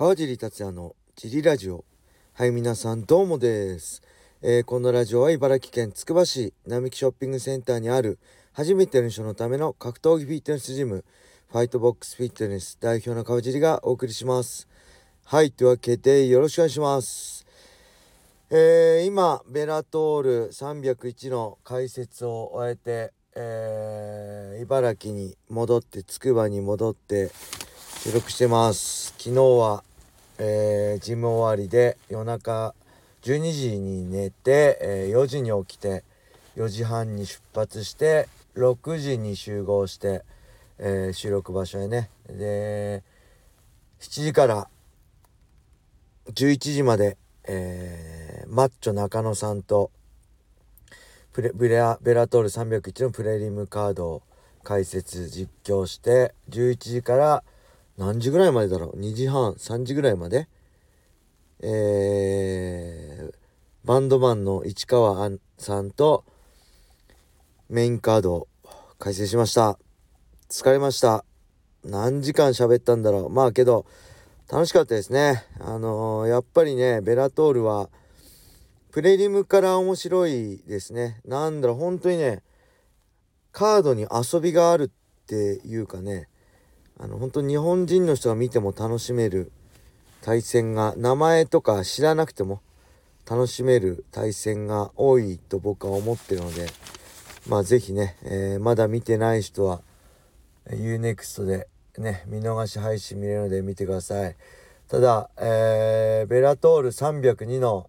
川尻達也のジリラジオ。はい皆さんどうもです、えー、このラジオは茨城県つくば市並木ショッピングセンターにある初めての人のための格闘技フィットネスジムファイトボックスフィットネス代表の川尻がお送りします。はいというわけでよろしくお願いします。えー、今ベラトール301の解説を終えてえー、茨城に戻ってつくばに戻って収録してます。昨日は、えー、ジム終わりで夜中12時に寝て、えー、4時に起きて4時半に出発して6時に集合して、えー、収録場所へね。で7時から11時まで、えー、マッチョ中野さんとプレベラベラトール301のプレリムカードを解説実況して11時から何時ぐらいまでだろう？2時半3時ぐらいまで？えー、バンドマンの市川さんとメインカードを解説しました。疲れました。何時間喋ったんだろう？まあけど楽しかったですね。あのー、やっぱりねベラトールはプレリムから面白いですね。なんだろう、本当にね、カードに遊びがあるっていうかね、あの、本当日本人の人が見ても楽しめる対戦が、名前とか知らなくても楽しめる対戦が多いと僕は思ってるので、まあ是非ね、えー、まだ見てない人は、UNEXT でね、見逃し配信見れるので見てください。ただ、えー、ベラトール302の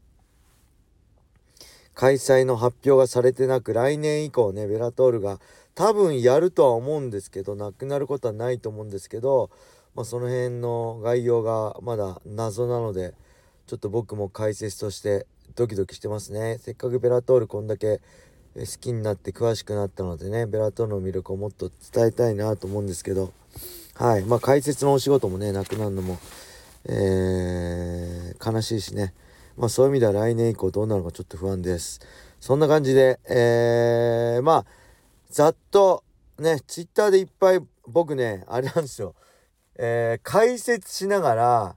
開催の発表がされてなく来年以降ねベラトールが多分やるとは思うんですけどなくなることはないと思うんですけど、まあ、その辺の概要がまだ謎なのでちょっと僕も解説としてドキドキしてますね。せっかくベラトールこんだけ好きになって詳しくなったのでねベラトールの魅力をもっと伝えたいなと思うんですけどはい。まあ解説のお仕事もねなくなるのも、えー、悲しいしね。まあそういう意味では来年以降どうなるかちょっと不安です。そんな感じで、えー、まあ、ざっとね、ツイッターでいっぱい僕ね、あれなんですよ。えー、解説しながら、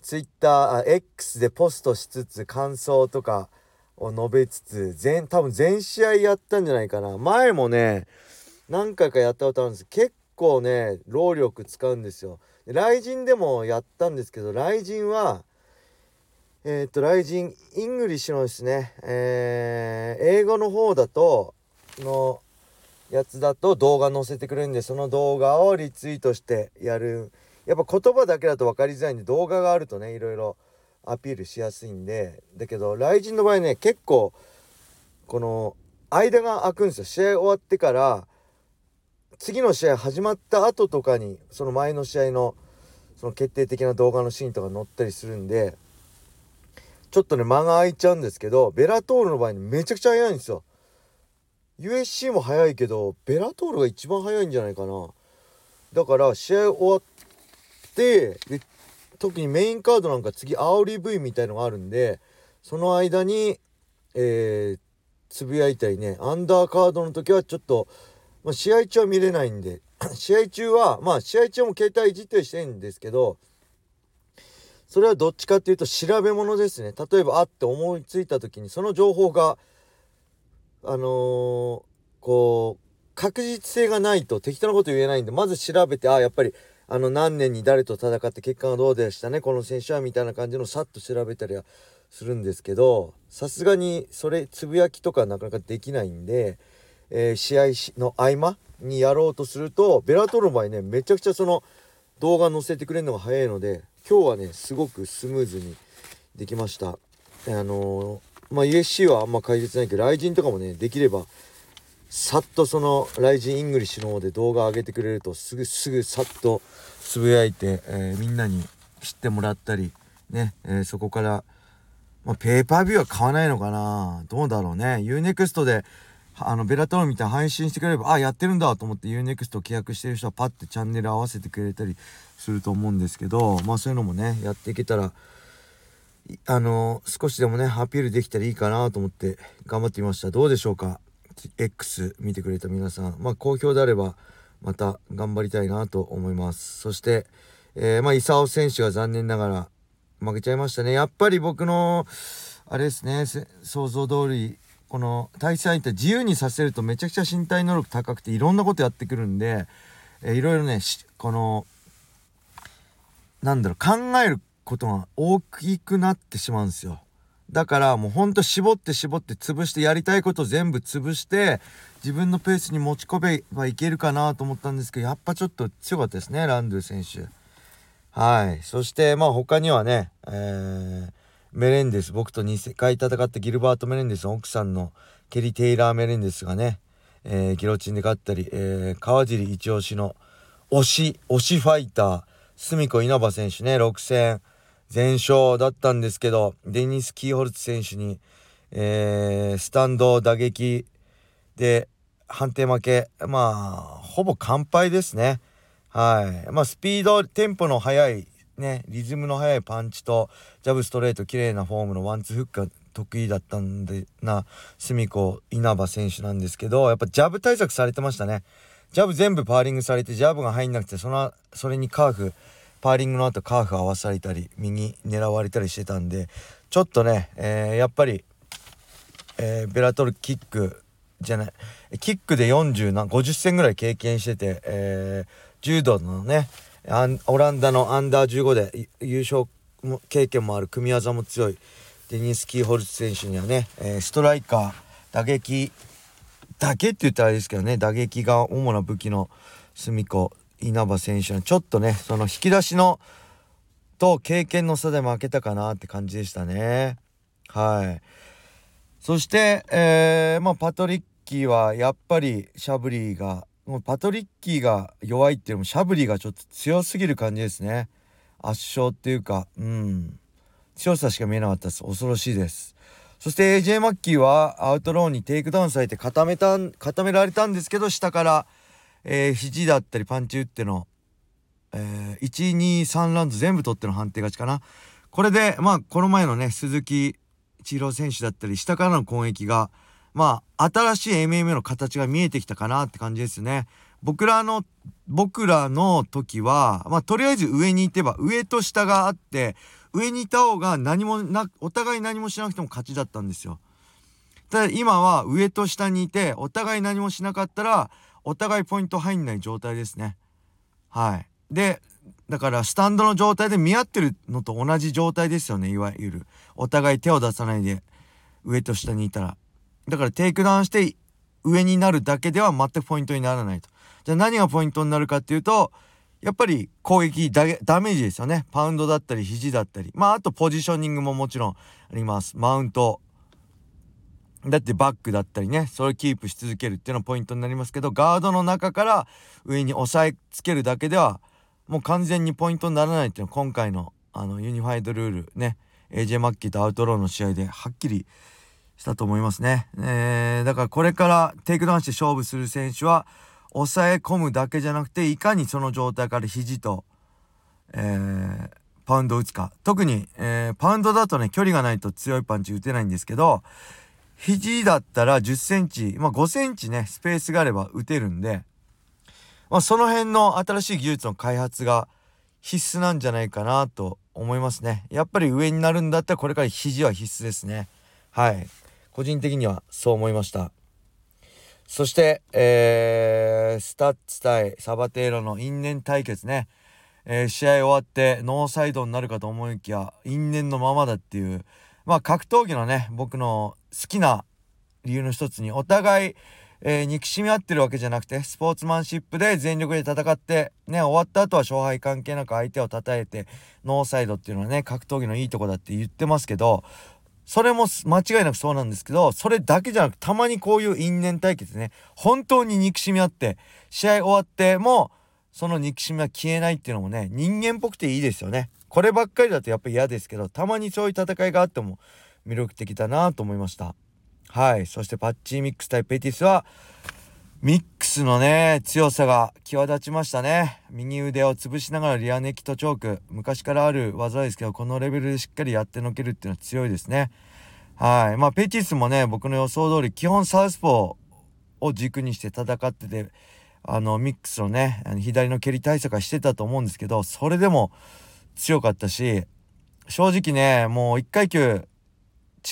ツイッター、X でポストしつつ、感想とかを述べつつ、全、多分全試合やったんじゃないかな。前もね、何回かやったことあるんです結構ね、労力使うんですよ。RIZIN でもやったんですけど、 RIZIN は、えっ、と、 RIZIN イングリッシュのですね、えー、英語の方だと、のやつだと動画載せてくれるんで、その動画をリツイートしてやる。やっぱ言葉だけだと分かりづらいんで、動画があるとね、いろいろアピールしやすいんで、だけど、 RIZIN の場合ね、結構、この、間が空くんですよ。試合終わってから、次の試合始まった後とかに、その前の試合の、その決定的な動画のシーンとか載ったりするんで、ちょっとね間が空いちゃうんですけどベラトールの場合にめちゃくちゃ速いんですよ USC も速いけどベラトールが一番速いんじゃないかな。だから試合終わってで特にメインカードなんか次煽り V みたいのがあるんでその間にえー、つぶやいたりねアンダーカードの時はちょっと、まあ、試合中は見れないんで 試合中はまあ試合中も携帯いじったりしてるんですけどそれはどっちかっていうと調べ物ですね。例えばあって思いついた時にその情報があの、こう確実性がないと適当なこと言えないんでまず調べてあやっぱりあの何年に誰と戦って結果がどうでしたねこの選手はみたいな感じのさっと調べたりはするんですけどさすがにそれつぶやきとかなかなかできないんで、えー、試合の合間にやろうとするとベラトルの場合ねめちゃくちゃその動画載せてくれるのが早いので今日はねすごくスムーズにできました。あのー、まあ UFC はあんま解説ないけど RIZIN とかもねできればさっとその RIZIN イングリッシュの方で動画上げてくれるとすぐすぐさっとつぶやいて、えー、みんなに知ってもらったりね、えー、そこから、まあ、ペーパービューは買わないのかな。どうだろうね。UNEXT であのベラトールみたいな配信してくれればあやってるんだと思って UNEXT 契約してる人はパッてチャンネル合わせてくれたりすると思うんですけどまあそういうのもねやっていけたらあの少しでもねアピールできたらいいかなと思って頑張ってみました。どうでしょうか？X 見てくれた皆さん。まあ好評であればまた頑張りたいなと思います。そして、えー、まあ、伊佐選手が残念ながら負けちゃいましたね。やっぱり僕の、あれですね、想像通り、この対戦相手自由にさせるとめちゃくちゃ身体能力高くていろんなことやってくるんで、えー、いろいろね、この、なんだろう、考えることが大きくなってしまうんですよ。だからもうほんと絞って絞って潰してやりたいこと全部潰して自分のペースに持ち込めばいけるかなと思ったんですけどやっぱちょっと強かったですねランドゥ選手。はい。そしてまあ他にはね、えー、メレンデス僕と2回戦ったギルバート・メレンデスの奥さんのケリ・テイラー・メレンデスがね、えー、ギロチンで勝ったり、えー、川尻一押しの推し推しファイター隅子稲葉選手ね6戦。全勝だったんですけどデニス・キーホルツ選手に、えー、スタンド打撃で判定負けまあほぼ完敗ですね。はい。まあスピードテンポの速いねリズムの速いパンチとジャブストレート綺麗なフォームのワンツーフックが得意だったんでなスミコ・イナバ選手なんですけどやっぱジャブ対策されてましたね。ジャブ全部パーリングされてジャブが入んなくてそのそれにカーフパーリングの後カーフ合わされたり右狙われたりしてたんでちょっとね、えー、やっぱり、えー、ベラトルキックじゃないキックで40な50戦ぐらい経験してて、えー、柔道のねオランダのアンダー15で優勝経験もある組み技も強いデニス・キーホルツ選手にはね、えー、ストライカー打撃だけって言ったらあれですけどね打撃が主な武器の隅子稲葉選手はちょっとねその引き出しのと経験の差で負けたかなって感じでしたね。はい。そして、えー、まあ、パトリッキーはやっぱりシャブリーがもうパトリッキーが弱いっていうよりもシャブリーがちょっと強すぎる感じですね。圧勝っていうかうん。強さしか見えなかったです。恐ろしいです。そして AJ マッキーはアウトローにテイクダウンされて固めた固められたんですけど下からえー、肘だったりパンチ打っての、えー、123ラウンド全部取っての判定勝ちかな。これでまあこの前のね鈴木千尋選手だったり下からの攻撃がまあ新しい MMA の形が見えてきたかなって感じですね。僕らの僕らの時はまあとりあえず上に行てば上と下があって上にいた方が何もなお互い何もしなくても勝ちだったんですよ。ただ今は上と下にいてお互い何もしなかったらお互いポイント入んない状態ですね。はい。でだからスタンドの状態で見合ってるのと同じ状態ですよねいわゆる。お互い手を出さないで上と下にいたら。だからテイクダウンして上になるだけでは全くポイントにならないと。じゃあ何がポイントになるかっていうとやっぱり攻撃ダメージですよね。パウンドだったり肘だったり。まああとポジショニングももちろんあります。マウント。だってバックだったりねそれをキープし続けるっていうのがポイントになりますけどガードの中から上に押さえつけるだけではもう完全にポイントにならないっていうのは今回のあのユニファイドルールね AJ マッキーとアウトローの試合ではっきりしたと思いますね、えー、だからこれからテイクダウンして勝負する選手は抑え込むだけじゃなくていかにその状態から肘と、えー、パウンド打つか。特に、えー、パウンドだとね距離がないと強いパンチ打てないんですけど肘だったら10センチ、まあ、5センチね、スペースがあれば打てるんで、まあ、その辺の新しい技術の開発が必須なんじゃないかなと思いますね。やっぱり上になるんだったらこれから肘は必須ですね。はい。個人的にはそう思いました。そして、えー、ストッツ対サバテーロの因縁対決ね。えー、試合終わってノーサイドになるかと思いきや因縁のままだっていうまあ格闘技のね僕の好きな理由の一つにお互い、えー、憎しみ合ってるわけじゃなくてスポーツマンシップで全力で戦ってね終わった後は勝敗関係なく相手を称えてノーサイドっていうのはね格闘技のいいとこだって言ってますけどそれも間違いなくそうなんですけどそれだけじゃなくたまにこういう因縁対決ね本当に憎しみ合って試合終わってもその憎しみは消えないっていうのもね人間っぽくていいですよね。こればっかりだとやっぱり嫌ですけどたまにそういう戦いがあっても魅力的だなと思いました。はい。そしてパッチーミックス対ペティスはミックスのね強さが際立ちましたね。右腕を潰しながらリアネキとチョーク。昔からある技ですけどこのレベルでしっかりやってのけるっていうのは強いですね。はい。まあペティスもね僕の予想通り基本サウスポーを軸にして戦っててあのミックスのね左の蹴り対策はしてたと思うんですけどそれでも強かったし正直ねもう1階級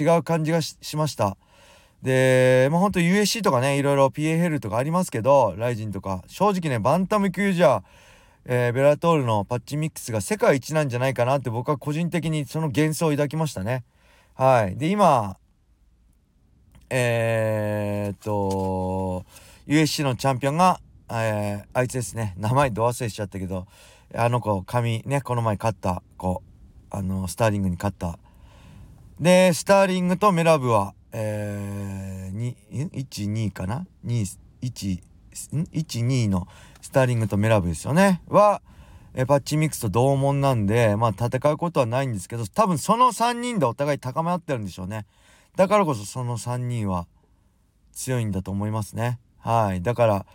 違う感じがしましたでまあほんと USC とかねいろいろ PAL とかありますけどライジンとか正直ねバンタム級じゃえー、ベラトールのパッチミックスが世界一なんじゃないかなって僕は個人的にその幻想を抱きましたね。はい。で、今、えー、っと、USC のチャンピオンが、えー、あいつですね。名前ど忘れしちゃったけど、あの子、髪ね、この前勝った子、あの、スターリングに勝った。で、スターリングとメラブは、えー、1、2かな ?2、1、1、2のスターリングとメラブですよね。は、えパッチミックスと同門なんで、まあ戦うことはないんですけど、多分その3人でお互い高め合ってるんでしょうね。だからこそその3人は強いんだと思いますね。はい。だから、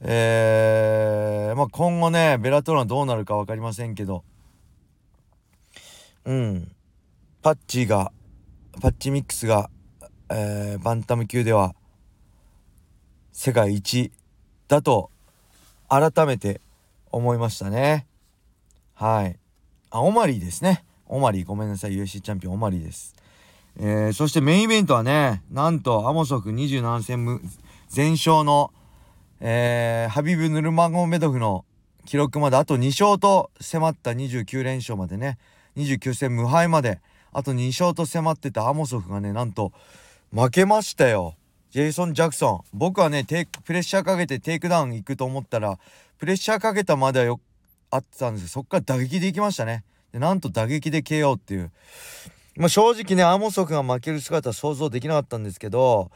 えー、まあ今後ね、ベラトロンどうなるか分かりませんけど、うん。パッチが、パッチミックスが、えー、バンタム級では世界一だと改めて思いましたね。はい。あオマリーですね。オマリー。ごめんなさい。UFC チャンピオンオマリーです。えー、そしてメインイベントはねなんとアモソフ27戦全勝の、えー、ハビブ・ヌルマゴメドフの記録まであと2勝と迫った29連勝までね。29戦無敗まであと2勝と迫ってたアモソフがねなんと負けましたよ。ジェイソン・ジャクソン。僕はねプレッシャーかけてテイクダウン行くと思ったらプレッシャーかけたまではよあってたんですけどそっから打撃で行きましたね。でなんと打撃で KO っていう。まあ正直ねアモソフが負ける姿は想像できなかったんですけど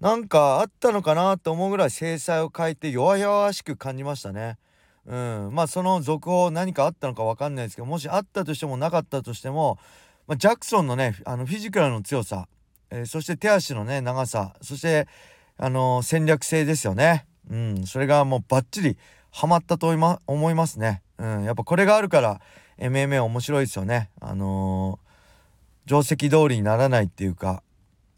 なんかあったのかなと思うぐらい制裁を変えて弱々しく感じましたね。うん。まあその続報何かあったのか分かんないですけどもしあったとしてもなかったとしても、まあ、ジャクソンのねあのフィジカルの強さえー、そして手足のね長さそしてあのー、戦略性ですよね。うんそれがもうバッチリハマったと思いますね。うんやっぱこれがあるから MMA 面白いですよね。あのー、定石通りにならないっていうか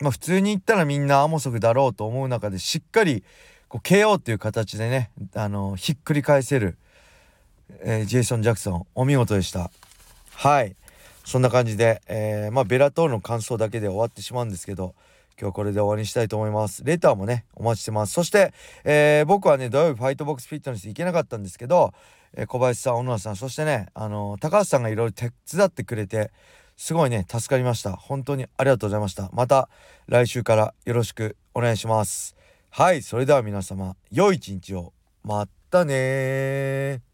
まあ普通に言ったらみんなアモソフだろうと思う中でしっかりこう KO っていう形でね、あのひっくり返せる、えー、ジェイソン・ジャクソンお見事でした。はい。そんな感じで、えー、まあ、ベラトールの感想だけで終わってしまうんですけど、今日これで終わりにしたいと思います。レターもね、お待ちしてます。そして、えー、僕はね、土曜日ファイトボックスフィットネス行けなかったんですけど、えー、小林さん、小野さん、そしてね、あの高橋さんがいろいろ手伝ってくれて、すごいね、助かりました。本当にありがとうございました。また来週からよろしくお願いします。はい、それでは皆様、良い一日を。またね